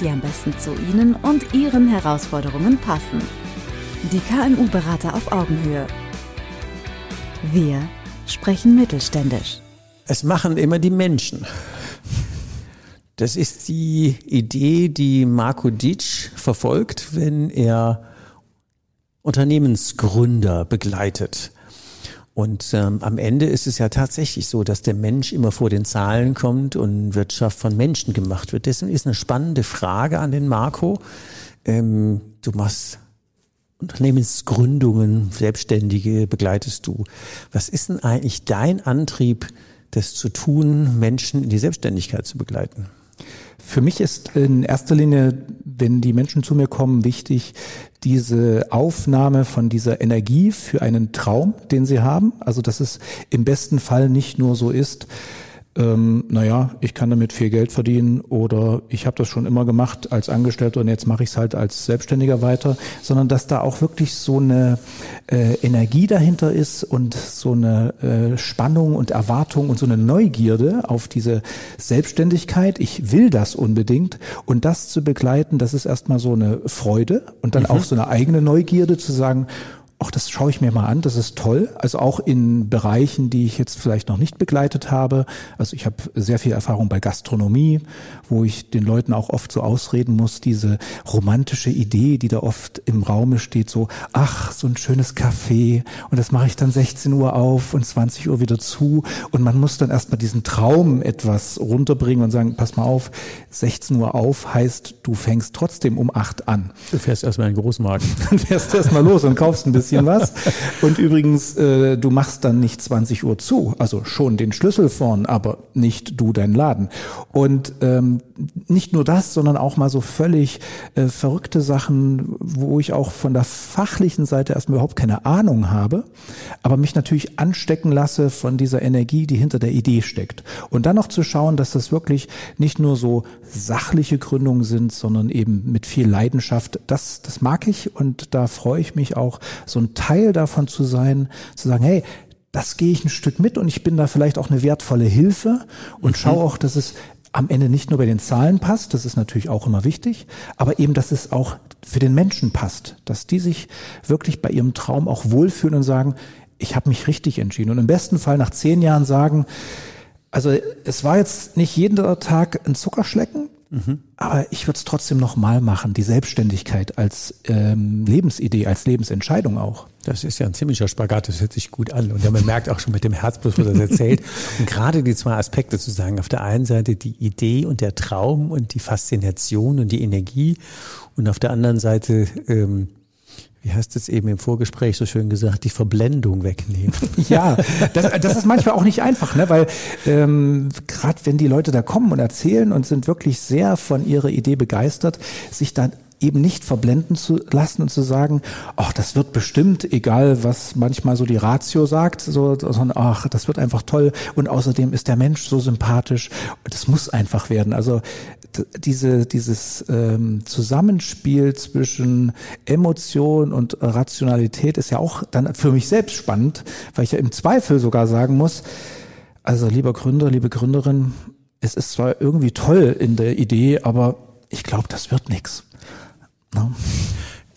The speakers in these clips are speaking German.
die am besten zu Ihnen und Ihren Herausforderungen passen. Die KMU-Berater auf Augenhöhe. Wir sprechen mittelständisch. Es machen immer die Menschen. Das ist die Idee, die Marco Ditsch verfolgt, wenn er Unternehmensgründer begleitet. Und ähm, am Ende ist es ja tatsächlich so, dass der Mensch immer vor den Zahlen kommt und Wirtschaft von Menschen gemacht wird. Deswegen ist eine spannende Frage an den Marco. Ähm, du machst Unternehmensgründungen, Selbstständige begleitest du. Was ist denn eigentlich dein Antrieb, das zu tun, Menschen in die Selbstständigkeit zu begleiten? Für mich ist in erster Linie, wenn die Menschen zu mir kommen, wichtig, diese Aufnahme von dieser Energie für einen Traum, den sie haben. Also, dass es im besten Fall nicht nur so ist, ähm, naja, ich kann damit viel Geld verdienen oder ich habe das schon immer gemacht als Angestellter und jetzt mache ich es halt als Selbstständiger weiter, sondern dass da auch wirklich so eine äh, Energie dahinter ist und so eine äh, Spannung und Erwartung und so eine Neugierde auf diese Selbstständigkeit. Ich will das unbedingt und das zu begleiten, das ist erstmal so eine Freude und dann mhm. auch so eine eigene Neugierde zu sagen, ach, das schaue ich mir mal an, das ist toll. Also auch in Bereichen, die ich jetzt vielleicht noch nicht begleitet habe. Also ich habe sehr viel Erfahrung bei Gastronomie, wo ich den Leuten auch oft so ausreden muss, diese romantische Idee, die da oft im Raume steht, so, ach, so ein schönes Café und das mache ich dann 16 Uhr auf und 20 Uhr wieder zu und man muss dann erstmal diesen Traum etwas runterbringen und sagen, pass mal auf, 16 Uhr auf heißt, du fängst trotzdem um 8 an. Du fährst erstmal in den Großmarkt. Dann fährst du erstmal los und kaufst ein bisschen bisschen was. Und übrigens, äh, du machst dann nicht 20 Uhr zu, also schon den Schlüssel vorn, aber nicht du deinen Laden. Und ähm, nicht nur das, sondern auch mal so völlig äh, verrückte Sachen, wo ich auch von der fachlichen Seite erstmal überhaupt keine Ahnung habe, aber mich natürlich anstecken lasse von dieser Energie, die hinter der Idee steckt. Und dann noch zu schauen, dass das wirklich nicht nur so sachliche Gründungen sind, sondern eben mit viel Leidenschaft. Das, das mag ich und da freue ich mich auch, so ein Teil davon zu sein, zu sagen, hey, das gehe ich ein Stück mit und ich bin da vielleicht auch eine wertvolle Hilfe und mhm. schaue auch, dass es am Ende nicht nur bei den Zahlen passt, das ist natürlich auch immer wichtig, aber eben, dass es auch für den Menschen passt, dass die sich wirklich bei ihrem Traum auch wohlfühlen und sagen, ich habe mich richtig entschieden. Und im besten Fall nach zehn Jahren sagen, also es war jetzt nicht jeden Tag ein Zuckerschlecken, mhm. aber ich würde es trotzdem nochmal machen, die Selbstständigkeit als ähm, Lebensidee, als Lebensentscheidung auch. Das ist ja ein ziemlicher Spagat, das hört sich gut an. Und ja, man merkt auch schon mit dem Herzblut, was er erzählt. Und gerade die zwei Aspekte zu sagen, auf der einen Seite die Idee und der Traum und die Faszination und die Energie und auf der anderen Seite ähm, wie heißt es eben im Vorgespräch so schön gesagt, die Verblendung wegnehmen. Ja, das, das ist manchmal auch nicht einfach, ne? weil ähm, gerade wenn die Leute da kommen und erzählen und sind wirklich sehr von ihrer Idee begeistert, sich dann eben nicht verblenden zu lassen und zu sagen, ach, das wird bestimmt, egal was manchmal so die Ratio sagt, so, sondern ach, das wird einfach toll und außerdem ist der Mensch so sympathisch. Das muss einfach werden. Also diese, dieses ähm, Zusammenspiel zwischen Emotion und Rationalität ist ja auch dann für mich selbst spannend, weil ich ja im Zweifel sogar sagen muss, also lieber Gründer, liebe Gründerin, es ist zwar irgendwie toll in der Idee, aber ich glaube, das wird nichts. No?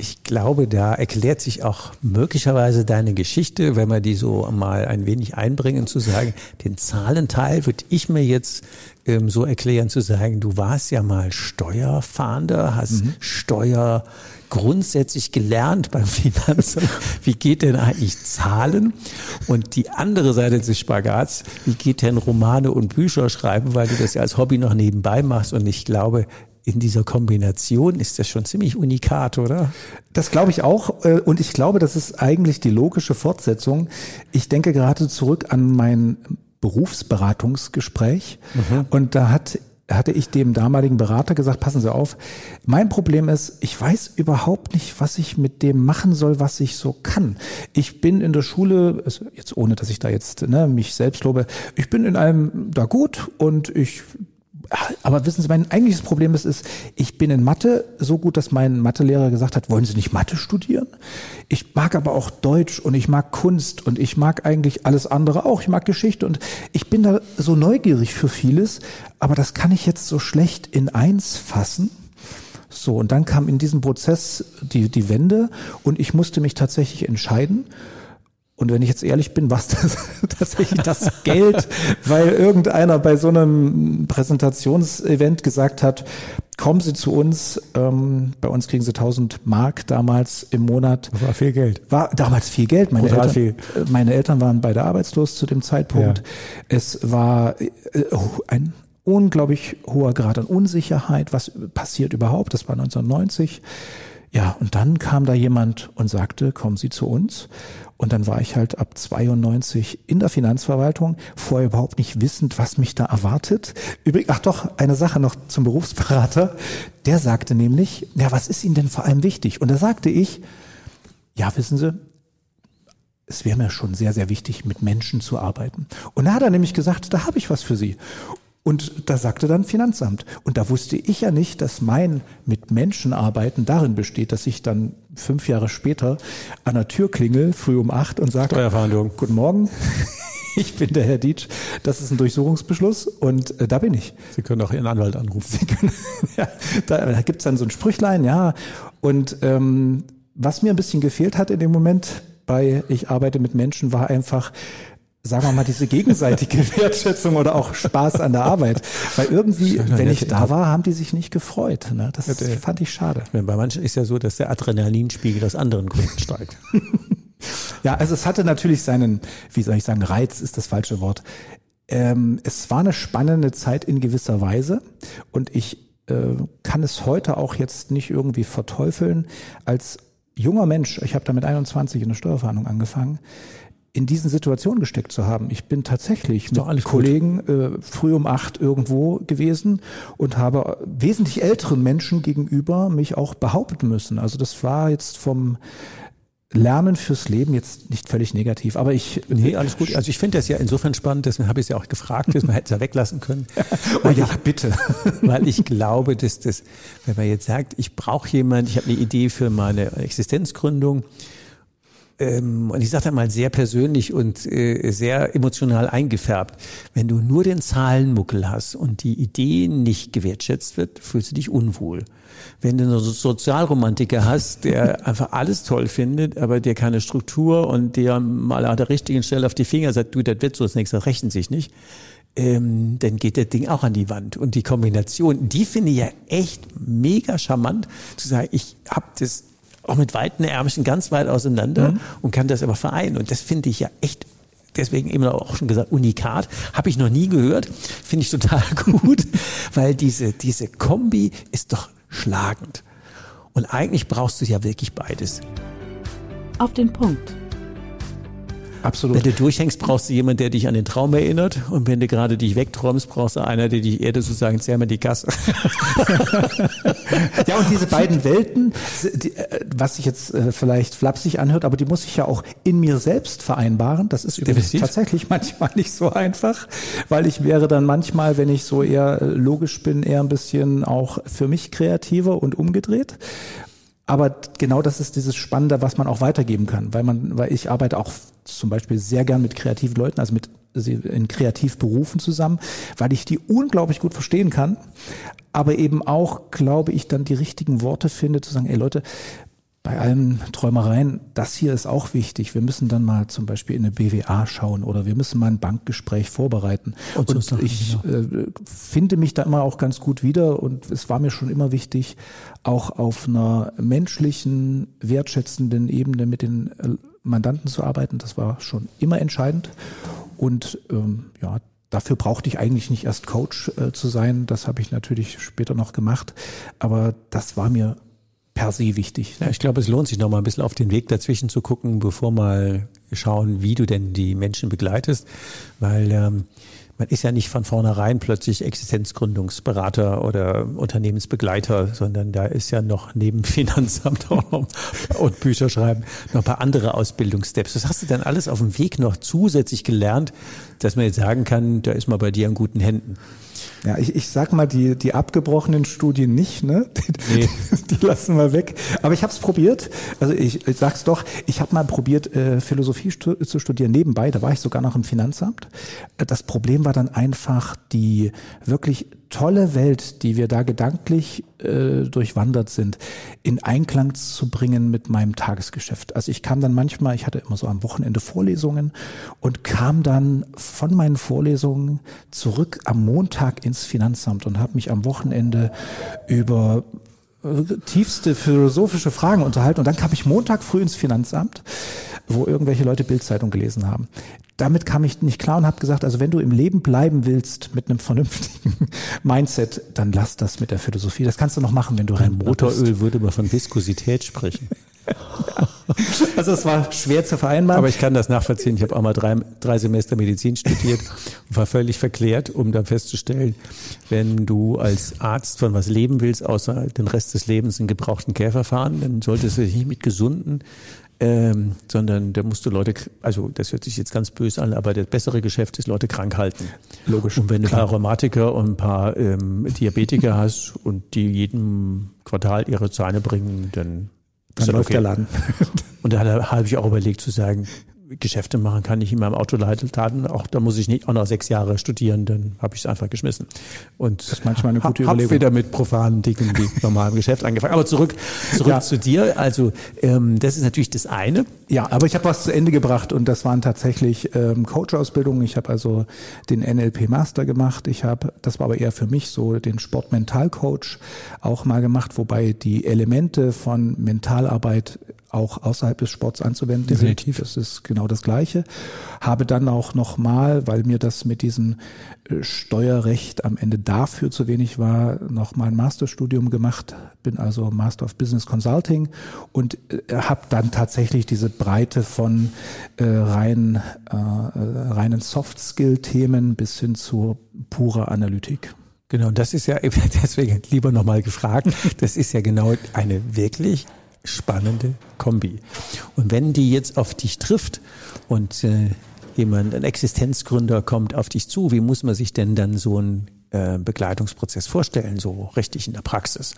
Ich glaube, da erklärt sich auch möglicherweise deine Geschichte, wenn wir die so mal ein wenig einbringen, zu sagen, den Zahlenteil würde ich mir jetzt ähm, so erklären, zu sagen, du warst ja mal Steuerfahnder, hast mhm. Steuer grundsätzlich gelernt beim Finanzamt. Wie geht denn eigentlich Zahlen? Und die andere Seite des Spagats, wie geht denn Romane und Bücher schreiben, weil du das ja als Hobby noch nebenbei machst. Und ich glaube, in dieser Kombination ist das schon ziemlich unikat, oder? Das glaube ich auch. Äh, und ich glaube, das ist eigentlich die logische Fortsetzung. Ich denke gerade zurück an mein Berufsberatungsgespräch. Mhm. Und da hat hatte ich dem damaligen Berater gesagt, passen Sie auf, mein Problem ist, ich weiß überhaupt nicht, was ich mit dem machen soll, was ich so kann. Ich bin in der Schule, also jetzt ohne, dass ich da jetzt ne, mich selbst lobe, ich bin in einem da gut und ich aber wissen Sie, mein eigentliches Problem ist, ist, ich bin in Mathe so gut, dass mein Mathelehrer gesagt hat, wollen Sie nicht Mathe studieren? Ich mag aber auch Deutsch und ich mag Kunst und ich mag eigentlich alles andere auch. Ich mag Geschichte und ich bin da so neugierig für vieles, aber das kann ich jetzt so schlecht in eins fassen. So, und dann kam in diesem Prozess die, die Wende und ich musste mich tatsächlich entscheiden. Und wenn ich jetzt ehrlich bin, was das tatsächlich das Geld, weil irgendeiner bei so einem Präsentationsevent gesagt hat, kommen Sie zu uns, ähm, bei uns kriegen Sie 1000 Mark damals im Monat. Das war viel Geld. War damals viel Geld. Meine, Eltern, viel. Äh, meine Eltern waren beide arbeitslos zu dem Zeitpunkt. Ja. Es war äh, ein unglaublich hoher Grad an Unsicherheit. Was passiert überhaupt? Das war 1990. Ja, und dann kam da jemand und sagte, kommen Sie zu uns. Und dann war ich halt ab 92 in der Finanzverwaltung, vorher überhaupt nicht wissend, was mich da erwartet. Übrigens, ach doch, eine Sache noch zum Berufsberater. Der sagte nämlich, ja, was ist Ihnen denn vor allem wichtig? Und da sagte ich, ja, wissen Sie, es wäre mir schon sehr, sehr wichtig, mit Menschen zu arbeiten. Und da hat er nämlich gesagt, da habe ich was für Sie. Und da sagte dann Finanzamt. Und da wusste ich ja nicht, dass mein mit Menschen arbeiten darin besteht, dass ich dann fünf Jahre später an der Tür klingel, früh um acht und sage, Steuerverhandlung. Guten Morgen. Ich bin der Herr Dietsch. Das ist ein Durchsuchungsbeschluss und äh, da bin ich. Sie können auch Ihren Anwalt anrufen. Sie können, ja, da da gibt es dann so ein Sprüchlein, ja. Und ähm, was mir ein bisschen gefehlt hat in dem Moment bei Ich arbeite mit Menschen, war einfach, sagen wir mal, diese gegenseitige Wertschätzung oder auch Spaß an der Arbeit. Weil irgendwie, wenn ich da war, haben die sich nicht gefreut. Ne? Das fand ich schade. Bei manchen ist ja so, dass der Adrenalinspiegel aus anderen Gründen steigt. ja, also es hatte natürlich seinen, wie soll ich sagen, Reiz ist das falsche Wort. Ähm, es war eine spannende Zeit in gewisser Weise und ich äh, kann es heute auch jetzt nicht irgendwie verteufeln. Als junger Mensch, ich habe da mit 21 in der Steuerverhandlung angefangen, in diesen Situationen gesteckt zu haben. Ich bin tatsächlich mit Kollegen äh, früh um acht irgendwo gewesen und habe wesentlich älteren Menschen gegenüber mich auch behaupten müssen. Also das war jetzt vom Lernen fürs Leben jetzt nicht völlig negativ, aber ich. Nee, alles gut. Also ich finde das ja insofern spannend, deswegen habe ich es ja auch gefragt, dass man hätte es ja weglassen können. oh ja, ich, bitte. weil ich glaube, dass das, wenn man jetzt sagt, ich brauche jemand, ich habe eine Idee für meine Existenzgründung, ähm, und ich sage mal sehr persönlich und äh, sehr emotional eingefärbt, wenn du nur den Zahlenmuckel hast und die Idee nicht gewertschätzt wird, fühlst du dich unwohl. Wenn du einen Sozialromantiker hast, der einfach alles toll findet, aber der keine Struktur und der mal an der richtigen Stelle auf die Finger sagt, du, das wird so das nächste, das rechnet sich nicht, ähm, dann geht das Ding auch an die Wand. Und die Kombination, die finde ich ja echt mega charmant, zu sagen, ich habe das auch mit weiten Ärmchen ganz weit auseinander mhm. und kann das aber vereinen. Und das finde ich ja echt deswegen eben auch schon gesagt, Unikat, habe ich noch nie gehört, finde ich total gut, weil diese, diese Kombi ist doch schlagend. Und eigentlich brauchst du ja wirklich beides. Auf den Punkt Absolut. Wenn du durchhängst, brauchst du jemanden, der dich an den Traum erinnert. Und wenn du gerade dich wegträumst, brauchst du einer, der dich Erde sozusagen zähl mal die Kasse. ja, und diese beiden Welten, die, äh, was sich jetzt äh, vielleicht flapsig anhört, aber die muss ich ja auch in mir selbst vereinbaren. Das ist übrigens tatsächlich manchmal nicht so einfach, weil ich wäre dann manchmal, wenn ich so eher äh, logisch bin, eher ein bisschen auch für mich kreativer und umgedreht. Aber genau das ist dieses Spannende, was man auch weitergeben kann, weil man, weil ich arbeite auch zum Beispiel sehr gern mit kreativen Leuten, also mit in Kreativberufen zusammen, weil ich die unglaublich gut verstehen kann, aber eben auch, glaube ich, dann die richtigen Worte finde, zu sagen, ey Leute, bei allen Träumereien, das hier ist auch wichtig. Wir müssen dann mal zum Beispiel in eine BWA schauen oder wir müssen mal ein Bankgespräch vorbereiten. Und, und Sachen, ich genau. äh, finde mich da immer auch ganz gut wieder und es war mir schon immer wichtig, auch auf einer menschlichen, wertschätzenden Ebene mit den äh, Mandanten zu arbeiten. Das war schon immer entscheidend. Und ähm, ja, dafür brauchte ich eigentlich nicht erst Coach äh, zu sein. Das habe ich natürlich später noch gemacht. Aber das war mir per se wichtig. Ja, ich glaube, es lohnt sich noch mal ein bisschen auf den Weg dazwischen zu gucken, bevor mal schauen, wie du denn die Menschen begleitest, weil ähm, man ist ja nicht von vornherein plötzlich Existenzgründungsberater oder Unternehmensbegleiter, sondern da ist ja noch neben Finanzamt und Bücher schreiben noch ein paar andere Ausbildungssteps. Das hast du dann alles auf dem Weg noch zusätzlich gelernt, dass man jetzt sagen kann, da ist man bei dir in guten Händen. Ja, ich, ich sag mal, die, die abgebrochenen Studien nicht, ne? Die, nee. die lassen wir weg. Aber ich habe es probiert. Also ich, ich sag's doch, ich habe mal probiert, äh, Philosophie stu zu studieren nebenbei. Da war ich sogar noch im Finanzamt. Das Problem war dann einfach die wirklich tolle Welt, die wir da gedanklich äh, durchwandert sind, in Einklang zu bringen mit meinem Tagesgeschäft. Also ich kam dann manchmal, ich hatte immer so am Wochenende Vorlesungen und kam dann von meinen Vorlesungen zurück am Montag ins Finanzamt und habe mich am Wochenende über äh, tiefste philosophische Fragen unterhalten und dann kam ich Montag früh ins Finanzamt, wo irgendwelche Leute Bildzeitung gelesen haben damit kam ich nicht klar und habe gesagt, also wenn du im Leben bleiben willst mit einem vernünftigen Mindset, dann lass das mit der Philosophie. Das kannst du noch machen, wenn du rein Motoröl würde man von Viskosität sprechen. Also es war schwer zu vereinbaren. Aber ich kann das nachvollziehen. Ich habe auch mal drei, drei Semester Medizin studiert und war völlig verklärt, um dann festzustellen, wenn du als Arzt von was leben willst, außer den Rest des Lebens in gebrauchten Käfer fahren, dann solltest du dich nicht mit gesunden ähm, sondern da musst du Leute, also das hört sich jetzt ganz böse an, aber das bessere Geschäft ist Leute krank halten. Logisch. Und wenn du ein paar Rheumatiker und ein paar ähm, Diabetiker hast und die jeden Quartal ihre Zähne bringen, dann, dann läuft okay. der Laden. und da habe ich auch überlegt zu sagen, Geschäfte machen kann ich in meinem Autoladen. Auch da muss ich nicht auch noch sechs Jahre studieren, dann habe ich es einfach geschmissen. Und das ist manchmal eine gute hab, Überlegung. wieder mit profanen Dingen wie normalem Geschäft angefangen. Aber zurück, zurück ja. zu dir. Also ähm, das ist natürlich das eine. Ja, aber ich habe was zu Ende gebracht und das waren tatsächlich ähm, Coach-Ausbildungen. Ich habe also den NLP Master gemacht. Ich habe, das war aber eher für mich so, den Sport-Mental-Coach auch mal gemacht, wobei die Elemente von Mentalarbeit auch außerhalb des Sports anzuwenden Definitiv. Das ist genau das Gleiche. Habe dann auch nochmal, weil mir das mit diesem äh, Steuerrecht am Ende dafür zu wenig war, nochmal ein Masterstudium gemacht. Bin also Master of Business Consulting und äh, habe dann tatsächlich diese Breite von äh, rein, äh, reinen Soft-Skill-Themen bis hin zu purer Analytik. Genau, das ist ja deswegen lieber nochmal gefragt. Das ist ja genau eine wirklich spannende Kombi. Und wenn die jetzt auf dich trifft und äh, jemand, ein Existenzgründer kommt auf dich zu, wie muss man sich denn dann so einen äh, Begleitungsprozess vorstellen, so richtig in der Praxis?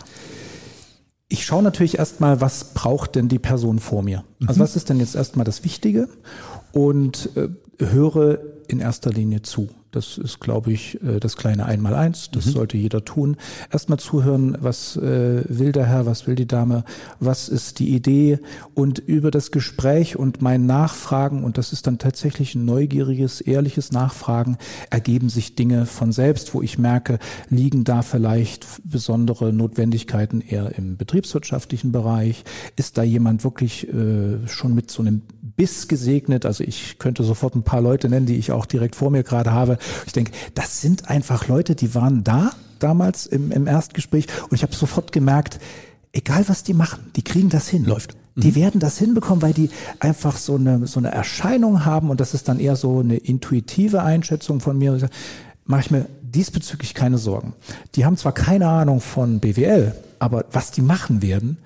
Ich schaue natürlich erstmal, was braucht denn die Person vor mir? Also mhm. was ist denn jetzt erstmal das Wichtige? Und äh, höre in erster Linie zu. Das ist, glaube ich, äh, das kleine Einmaleins. Das mhm. sollte jeder tun. Erstmal zuhören, was äh, will der Herr, was will die Dame, was ist die Idee und über das Gespräch und mein Nachfragen, und das ist dann tatsächlich ein neugieriges, ehrliches Nachfragen, ergeben sich Dinge von selbst, wo ich merke, liegen da vielleicht besondere Notwendigkeiten eher im betriebswirtschaftlichen Bereich? Ist da jemand wirklich äh, schon mit so einem Biss gesegnet? Also ich könnte sofort ein paar Leute nennen, die ich auch direkt vor mir gerade habe. Ich denke, das sind einfach Leute, die waren da damals im, im Erstgespräch und ich habe sofort gemerkt, egal was die machen, die kriegen das hin. Läuft. Die mhm. werden das hinbekommen, weil die einfach so eine, so eine Erscheinung haben und das ist dann eher so eine intuitive Einschätzung von mir. Mache ich mir diesbezüglich keine Sorgen. Die haben zwar keine Ahnung von BWL, aber was die machen werden,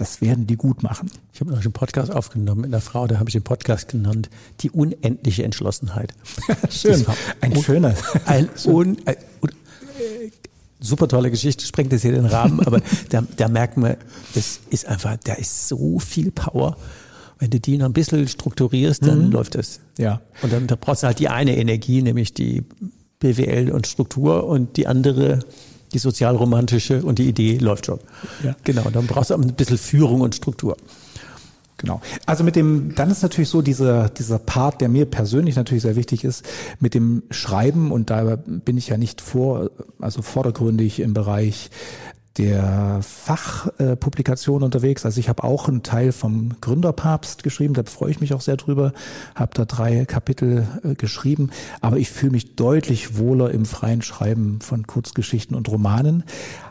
das werden die gut machen. Ich habe noch einen Podcast aufgenommen mit einer Frau, da habe ich den Podcast genannt, die unendliche Entschlossenheit. Schön, ein schöner. Ein, un, ein, un, super tolle Geschichte, sprengt das hier den Rahmen, aber da, da merkt man, das ist einfach, da ist so viel Power. Wenn du die noch ein bisschen strukturierst, dann mhm. läuft das. Ja. Und dann da brauchst du halt die eine Energie, nämlich die BWL und Struktur und die andere die sozialromantische und die Idee läuft schon. Ja. Genau, dann brauchst du ein bisschen Führung und Struktur. Genau. Also mit dem, dann ist natürlich so dieser, dieser Part, der mir persönlich natürlich sehr wichtig ist, mit dem Schreiben und da bin ich ja nicht vor, also vordergründig im Bereich der Fachpublikation unterwegs. Also ich habe auch einen Teil vom Gründerpapst geschrieben, da freue ich mich auch sehr drüber, habe da drei Kapitel äh, geschrieben, aber ich fühle mich deutlich wohler im freien Schreiben von Kurzgeschichten und Romanen.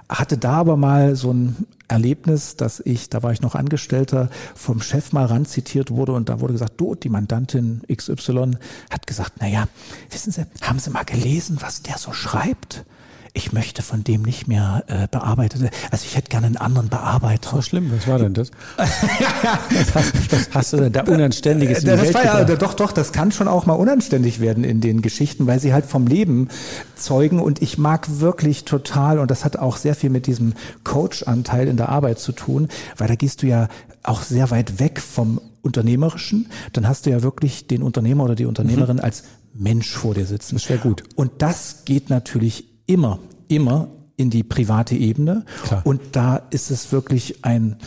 hatte da aber mal so ein Erlebnis, dass ich, da war ich noch Angestellter, vom Chef mal ran zitiert wurde und da wurde gesagt, du, die Mandantin XY hat gesagt, na ja, wissen Sie, haben Sie mal gelesen, was der so schreibt? Ich möchte von dem nicht mehr äh, bearbeitet. Also ich hätte gerne einen anderen Bearbeiter. So schlimm, was war denn das? was, hast, was hast du denn da Unanständiges? Das, das war ja, doch, doch, das kann schon auch mal unanständig werden in den Geschichten, weil sie halt vom Leben zeugen und ich mag wirklich total und das hat auch sehr viel mit diesem Coach-Anteil in der Arbeit zu tun, weil da gehst du ja auch sehr weit weg vom Unternehmerischen, dann hast du ja wirklich den Unternehmer oder die Unternehmerin mhm. als Mensch vor dir sitzen. Das wäre gut. Und das geht natürlich immer, immer in die private Ebene. Klar. Und da ist es wirklich ein,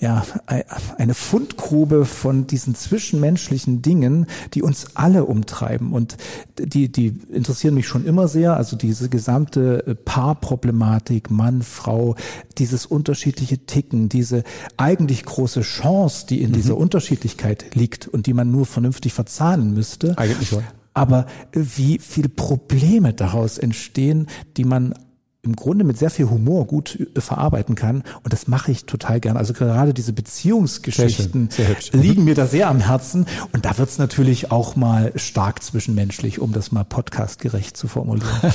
ja, eine Fundgrube von diesen zwischenmenschlichen Dingen, die uns alle umtreiben. Und die, die interessieren mich schon immer sehr. Also diese gesamte Paarproblematik, Mann, Frau, dieses unterschiedliche Ticken, diese eigentlich große Chance, die in mhm. dieser Unterschiedlichkeit liegt und die man nur vernünftig verzahnen müsste. Eigentlich schon aber wie viel Probleme daraus entstehen, die man im Grunde mit sehr viel Humor gut äh, verarbeiten kann. Und das mache ich total gern. Also gerade diese Beziehungsgeschichten sehr sehr liegen mir da sehr am Herzen. Und da wird es natürlich auch mal stark zwischenmenschlich, um das mal podcastgerecht zu formulieren.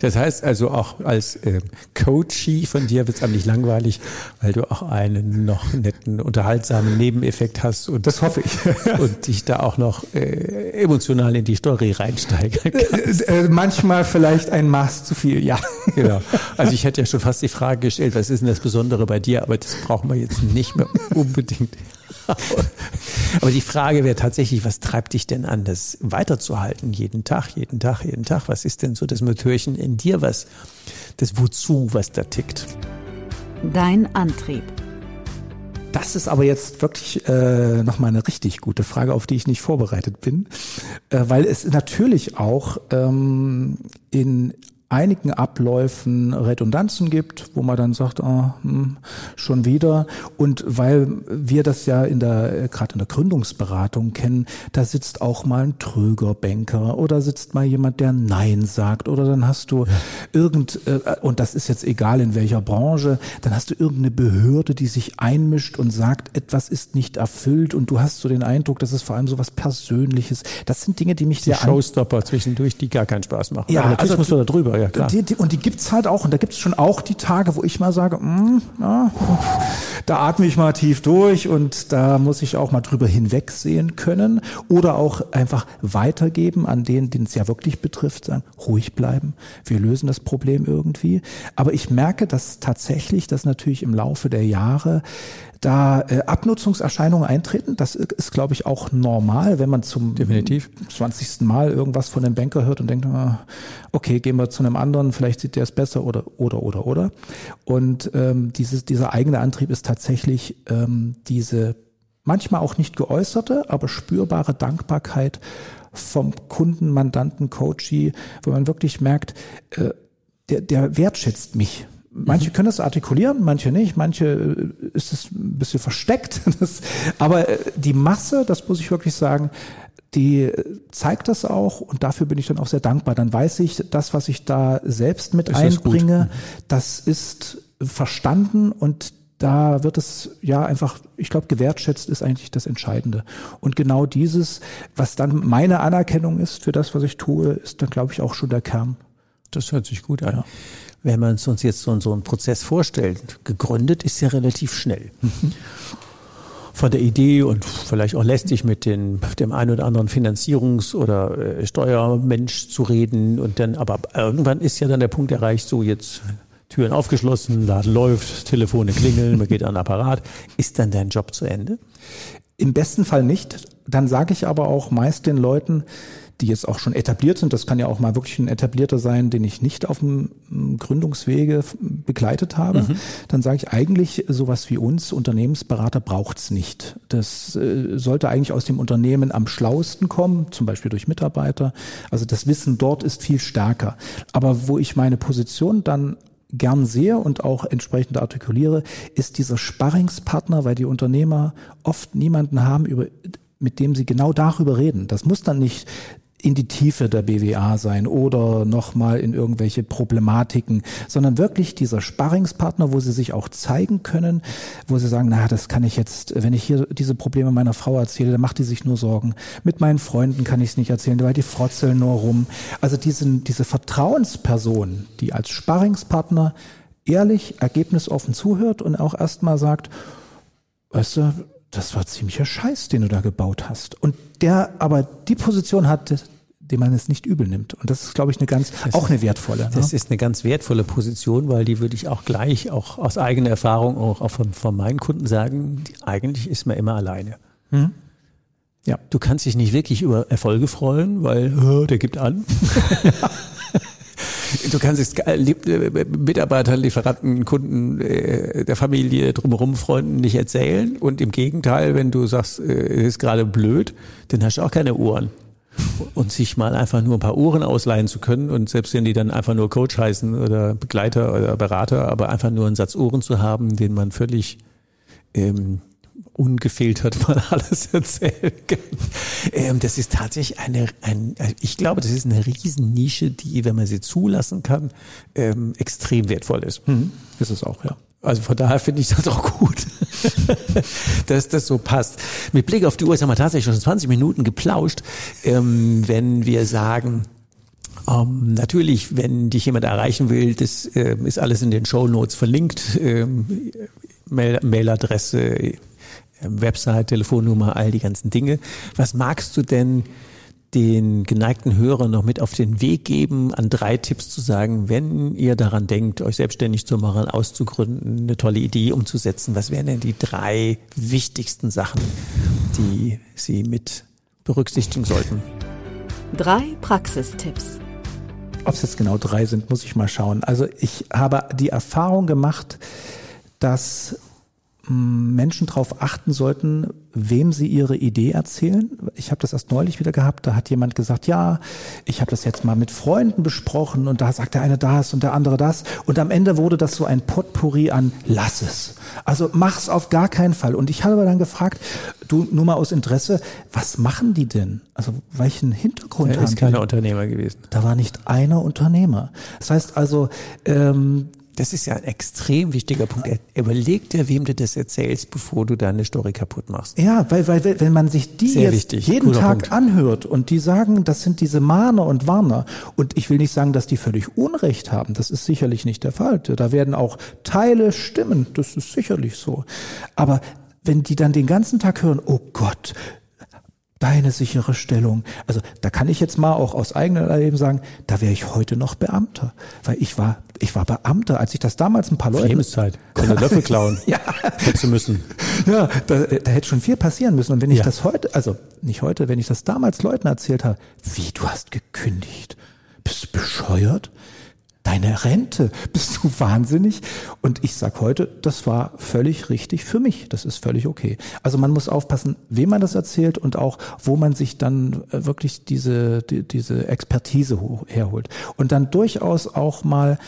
das heißt also auch als äh, Coachie von dir wird es eigentlich langweilig, weil du auch einen noch netten, unterhaltsamen Nebeneffekt hast. Und, das hoffe ich. und dich da auch noch äh, emotional in die Story reinsteigern kannst. Äh, äh, manchmal vielleicht ein Maß zu viel viel, ja. Genau. Also ich hätte ja schon fast die Frage gestellt, was ist denn das Besondere bei dir? Aber das brauchen wir jetzt nicht mehr unbedingt. Aber die Frage wäre tatsächlich, was treibt dich denn an, das weiterzuhalten? Jeden Tag, jeden Tag, jeden Tag. Was ist denn so das Motörchen in dir, was, das Wozu, was da tickt? Dein Antrieb. Das ist aber jetzt wirklich äh, nochmal eine richtig gute Frage, auf die ich nicht vorbereitet bin, äh, weil es natürlich auch ähm, in einigen Abläufen Redundanzen gibt, wo man dann sagt, oh, hm, schon wieder. Und weil wir das ja in der, gerade in der Gründungsberatung kennen, da sitzt auch mal ein tröger Banker oder sitzt mal jemand, der Nein sagt oder dann hast du ja. irgend, äh, und das ist jetzt egal in welcher Branche, dann hast du irgendeine Behörde, die sich einmischt und sagt, etwas ist nicht erfüllt und du hast so den Eindruck, das ist vor allem so was Persönliches. Das sind Dinge, die mich die sehr Showstopper zwischendurch, die gar keinen Spaß machen. Ja, also, musst du da drüber ja klar. Die, die, und die gibt's halt auch. Und da gibt's schon auch die Tage, wo ich mal sage, mm, ja, da atme ich mal tief durch und da muss ich auch mal drüber hinwegsehen können. Oder auch einfach weitergeben an denen, denen es ja wirklich betrifft, sagen, ruhig bleiben. Wir lösen das Problem irgendwie. Aber ich merke, dass tatsächlich, dass natürlich im Laufe der Jahre da äh, Abnutzungserscheinungen eintreten. Das ist, glaube ich, auch normal, wenn man zum Definitiv. 20. Mal irgendwas von dem Banker hört und denkt, ah, okay, gehen wir zu einem anderen, vielleicht sieht der es besser oder oder oder oder. Und ähm, dieses, dieser eigene Antrieb ist tatsächlich ähm, diese manchmal auch nicht geäußerte, aber spürbare Dankbarkeit vom Kunden, Mandanten, Coachee, wo man wirklich merkt, äh, der, der wertschätzt mich Manche können das artikulieren, manche nicht, manche äh, ist es ein bisschen versteckt. Das, aber äh, die Masse, das muss ich wirklich sagen, die äh, zeigt das auch und dafür bin ich dann auch sehr dankbar. Dann weiß ich, das, was ich da selbst mit ist einbringe, das, das ist verstanden und da wird es ja einfach, ich glaube, gewertschätzt ist eigentlich das Entscheidende. Und genau dieses, was dann meine Anerkennung ist für das, was ich tue, ist dann, glaube ich, auch schon der Kern. Das hört sich gut an. Ja wenn man es uns jetzt so, so einen Prozess vorstellt, gegründet ist ja relativ schnell. Von der Idee und vielleicht auch lästig mit den, dem einen oder anderen Finanzierungs- oder äh, Steuermensch zu reden und dann, aber irgendwann ist ja dann der Punkt erreicht, so jetzt Türen aufgeschlossen, Laden läuft, Telefone klingeln, man geht an den Apparat. Ist dann dein Job zu Ende? Im besten Fall nicht. Dann sage ich aber auch meist den Leuten, die jetzt auch schon etabliert sind. Das kann ja auch mal wirklich ein etablierter sein, den ich nicht auf dem Gründungswege begleitet habe. Mhm. Dann sage ich eigentlich, sowas wie uns, Unternehmensberater, braucht's nicht. Das äh, sollte eigentlich aus dem Unternehmen am schlauesten kommen, zum Beispiel durch Mitarbeiter. Also das Wissen dort ist viel stärker. Aber wo ich meine Position dann gern sehe und auch entsprechend artikuliere, ist dieser Sparringspartner, weil die Unternehmer oft niemanden haben, über, mit dem sie genau darüber reden. Das muss dann nicht in die Tiefe der BWA sein oder nochmal in irgendwelche Problematiken, sondern wirklich dieser Sparringspartner, wo sie sich auch zeigen können, wo sie sagen, na, das kann ich jetzt, wenn ich hier diese Probleme meiner Frau erzähle, dann macht die sich nur Sorgen. Mit meinen Freunden kann ich es nicht erzählen, weil die frotzeln nur rum. Also diesen, diese Vertrauensperson, die als Sparringspartner ehrlich, ergebnisoffen zuhört und auch erstmal sagt, weißt du, das war ziemlicher Scheiß, den du da gebaut hast. Und der aber die Position hat, dem man es nicht übel nimmt. Und das ist, glaube ich, eine ganz, das auch eine wertvolle. Das ne? ist eine ganz wertvolle Position, weil die würde ich auch gleich, auch aus eigener Erfahrung, auch, auch von, von meinen Kunden sagen, die, eigentlich ist man immer alleine. Hm? Ja. Du kannst dich nicht wirklich über Erfolge freuen, weil oh, der gibt an. du kannst es äh, Mitarbeitern, Lieferanten, Kunden äh, der Familie drumherum, Freunden nicht erzählen. Und im Gegenteil, wenn du sagst, äh, es ist gerade blöd, dann hast du auch keine Ohren. Und sich mal einfach nur ein paar Ohren ausleihen zu können und selbst wenn die dann einfach nur Coach heißen oder Begleiter oder Berater, aber einfach nur einen Satz Ohren zu haben, den man völlig ähm, ungefiltert mal alles erzählen kann. Ähm, das ist tatsächlich eine, ein, ich glaube, das ist eine Riesennische, die, wenn man sie zulassen kann, ähm, extrem wertvoll ist. Mhm. Ist es auch, ja. Also von daher finde ich das auch gut, dass das so passt. Mit Blick auf die Uhr haben wir tatsächlich schon 20 Minuten geplauscht. Ähm, wenn wir sagen, ähm, natürlich, wenn dich jemand erreichen will, das äh, ist alles in den Show Notes verlinkt. Ähm, Mail Mailadresse, Website, Telefonnummer, all die ganzen Dinge. Was magst du denn den geneigten Hörern noch mit auf den Weg geben, an drei Tipps zu sagen, wenn ihr daran denkt, euch selbstständig zu machen, auszugründen, eine tolle Idee umzusetzen, was wären denn die drei wichtigsten Sachen, die Sie mit berücksichtigen sollten? Drei Praxistipps. Ob es jetzt genau drei sind, muss ich mal schauen. Also ich habe die Erfahrung gemacht, dass Menschen darauf achten sollten, wem sie ihre Idee erzählen. Ich habe das erst neulich wieder gehabt, da hat jemand gesagt, ja, ich habe das jetzt mal mit Freunden besprochen und da sagt der eine das und der andere das und am Ende wurde das so ein Potpourri an lass es. Also mach's auf gar keinen Fall und ich habe dann gefragt, du nur mal aus Interesse, was machen die denn? Also welchen Hintergrund er haben ist keiner Unternehmer gewesen. Da war nicht einer Unternehmer. Das heißt also, ähm, das ist ja ein extrem wichtiger Punkt. Überleg dir, wem du das erzählst, bevor du deine Story kaputt machst. Ja, weil, weil wenn man sich die Sehr jetzt wichtig. jeden Guter Tag Punkt. anhört und die sagen, das sind diese Mahner und Warner und ich will nicht sagen, dass die völlig Unrecht haben, das ist sicherlich nicht der Fall. Da werden auch Teile stimmen, das ist sicherlich so. Aber wenn die dann den ganzen Tag hören, oh Gott, deine sichere Stellung. Also da kann ich jetzt mal auch aus eigenem Erleben sagen, da wäre ich heute noch Beamter, weil ich war ich war Beamter, als ich das damals ein paar Leute Lebenszeit, konnte Löffel klauen, ja, hätte müssen. Ja, da, da hätte schon viel passieren müssen und wenn ich ja. das heute, also nicht heute, wenn ich das damals Leuten erzählt habe, wie du hast gekündigt, bist du bescheuert? Deine Rente, bist du wahnsinnig? Und ich sag heute, das war völlig richtig für mich. Das ist völlig okay. Also man muss aufpassen, wem man das erzählt und auch, wo man sich dann äh, wirklich diese, die, diese Expertise herholt. Und dann durchaus auch mal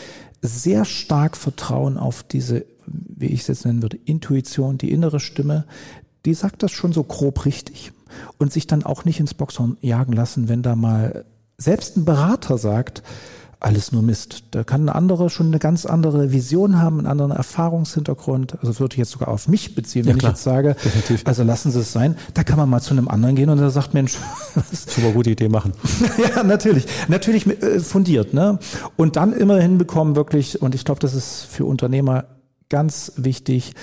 sehr stark Vertrauen auf diese, wie ich es jetzt nennen würde, Intuition, die innere Stimme, die sagt das schon so grob richtig. Und sich dann auch nicht ins Boxhorn jagen lassen, wenn da mal selbst ein Berater sagt, alles nur Mist. Da kann ein anderer schon eine ganz andere Vision haben, einen anderen Erfahrungshintergrund. Also das würde ich jetzt sogar auf mich beziehen, wenn ja, ich jetzt sage, Definitiv. also lassen Sie es sein. Da kann man mal zu einem anderen gehen und der sagt, Mensch, super gute Idee machen. ja, natürlich. Natürlich äh, fundiert, ne? Und dann immer hinbekommen, wirklich, und ich glaube, das ist für Unternehmer ganz wichtig,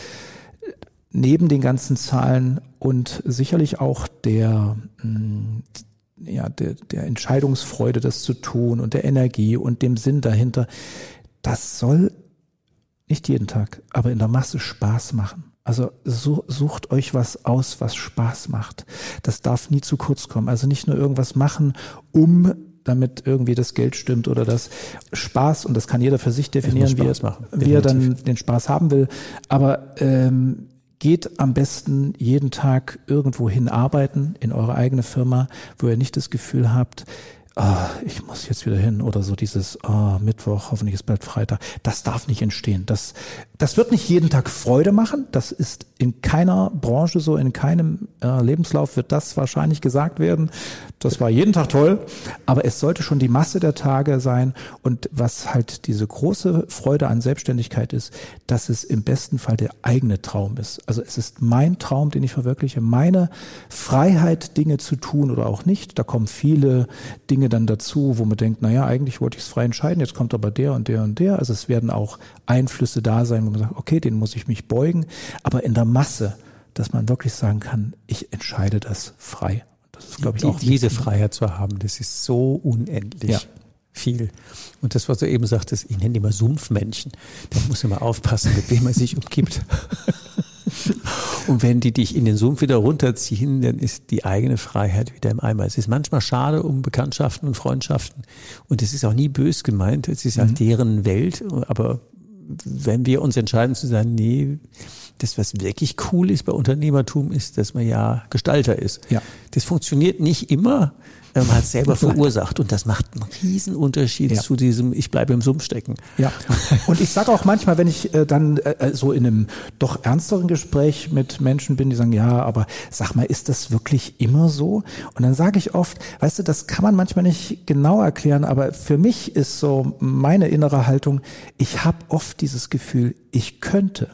neben den ganzen Zahlen und sicherlich auch der, hm, ja, der, der Entscheidungsfreude, das zu tun und der Energie und dem Sinn dahinter, das soll nicht jeden Tag, aber in der Masse Spaß machen. Also sucht euch was aus, was Spaß macht. Das darf nie zu kurz kommen. Also nicht nur irgendwas machen, um damit irgendwie das Geld stimmt oder das Spaß und das kann jeder für sich definieren, wie er, wie er dann den Spaß haben will. Aber ähm, Geht am besten jeden Tag irgendwo hin arbeiten in eure eigene Firma, wo ihr nicht das Gefühl habt, oh, ich muss jetzt wieder hin oder so dieses oh, Mittwoch, hoffentlich ist bald Freitag. Das darf nicht entstehen. Das, das wird nicht jeden Tag Freude machen. Das ist in keiner Branche so, in keinem äh, Lebenslauf wird das wahrscheinlich gesagt werden. Das war jeden Tag toll, aber es sollte schon die Masse der Tage sein. Und was halt diese große Freude an Selbstständigkeit ist, dass es im besten Fall der eigene Traum ist. Also es ist mein Traum, den ich verwirkliche, meine Freiheit, Dinge zu tun oder auch nicht. Da kommen viele Dinge dann dazu, wo man denkt, naja, eigentlich wollte ich es frei entscheiden, jetzt kommt aber der und der und der. Also es werden auch Einflüsse da sein, wo man sagt, okay, den muss ich mich beugen. Aber in der Masse, dass man wirklich sagen kann, ich entscheide das frei. Das ist, glaube ich, auch diese Freiheit zu haben, das ist so unendlich. Ja. Viel. Und das, was du eben sagtest, ich nenne die mal Sumpfmännchen. Da muss man mal aufpassen, mit wem man sich umgibt. Und wenn die dich in den Sumpf wieder runterziehen, dann ist die eigene Freiheit wieder im Eimer. Es ist manchmal schade um Bekanntschaften und Freundschaften. Und es ist auch nie bös gemeint. Es ist halt mhm. deren Welt. Aber wenn wir uns entscheiden zu sagen, nee, das, was wirklich cool ist bei Unternehmertum, ist, dass man ja Gestalter ist. Ja. Das funktioniert nicht immer. Man hat es selber verursacht und das macht einen riesen Unterschied ja. zu diesem Ich bleibe im Sumpf stecken. Ja, und ich sage auch manchmal, wenn ich äh, dann äh, äh, so in einem doch ernsteren Gespräch mit Menschen bin, die sagen, ja, aber sag mal, ist das wirklich immer so? Und dann sage ich oft, weißt du, das kann man manchmal nicht genau erklären, aber für mich ist so meine innere Haltung, ich habe oft dieses Gefühl, ich könnte.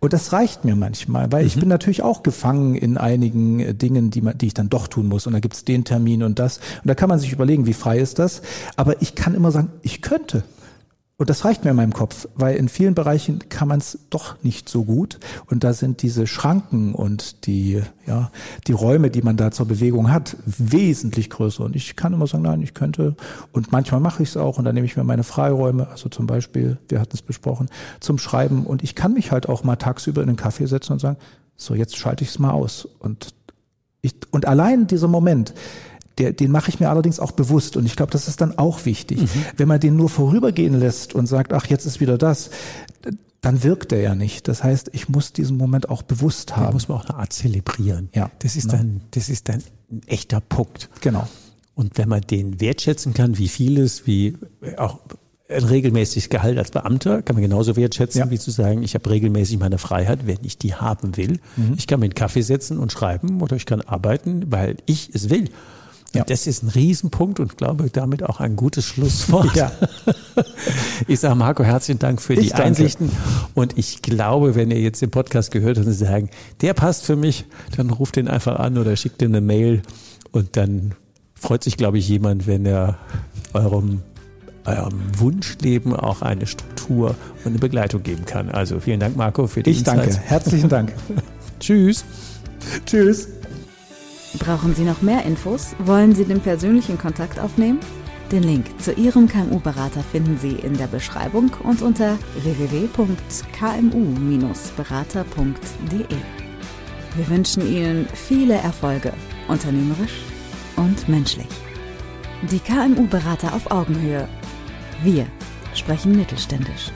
Und das reicht mir manchmal, weil mhm. ich bin natürlich auch gefangen in einigen äh, Dingen, die, man, die ich dann doch tun muss. Und da gibt's den Termin und das. Und da kann man sich überlegen, wie frei ist das. Aber ich kann immer sagen, ich könnte. Und das reicht mir in meinem Kopf, weil in vielen Bereichen kann man es doch nicht so gut. Und da sind diese Schranken und die, ja, die Räume, die man da zur Bewegung hat, wesentlich größer. Und ich kann immer sagen, nein, ich könnte. Und manchmal mache ich es auch und dann nehme ich mir meine Freiräume, also zum Beispiel, wir hatten es besprochen, zum Schreiben. Und ich kann mich halt auch mal tagsüber in den Kaffee setzen und sagen, so, jetzt schalte ich es mal aus. Und ich, und allein dieser Moment, der, den mache ich mir allerdings auch bewusst. Und ich glaube, das ist dann auch wichtig. Mhm. Wenn man den nur vorübergehen lässt und sagt, ach, jetzt ist wieder das, dann wirkt er ja nicht. Das heißt, ich muss diesen Moment auch bewusst haben. Den muss man auch eine Art zelebrieren. Ja. Das ist genau. dann, das ist dann ein echter Punkt. Genau. Und wenn man den wertschätzen kann, wie vieles, wie auch ein regelmäßiges Gehalt als Beamter kann man genauso wertschätzen, ja. wie zu sagen, ich habe regelmäßig meine Freiheit, wenn ich die haben will. Mhm. Ich kann mir einen Kaffee setzen und schreiben oder ich kann arbeiten, weil ich es will. Ja. Das ist ein Riesenpunkt und glaube damit auch ein gutes Schlusswort. Ja. Ich sage Marco, herzlichen Dank für ich die danke. Einsichten. Und ich glaube, wenn ihr jetzt den Podcast gehört habt und sagen, der passt für mich, dann ruft den einfach an oder schickt ihm eine Mail und dann freut sich, glaube ich, jemand, wenn er eurem, eurem Wunschleben auch eine Struktur und eine Begleitung geben kann. Also vielen Dank, Marco, für die Ich Insights. danke. Herzlichen Dank. Tschüss. Tschüss. Brauchen Sie noch mehr Infos? Wollen Sie den persönlichen Kontakt aufnehmen? Den Link zu Ihrem KMU-Berater finden Sie in der Beschreibung und unter www.kmu-berater.de. Wir wünschen Ihnen viele Erfolge, unternehmerisch und menschlich. Die KMU-Berater auf Augenhöhe. Wir sprechen mittelständisch.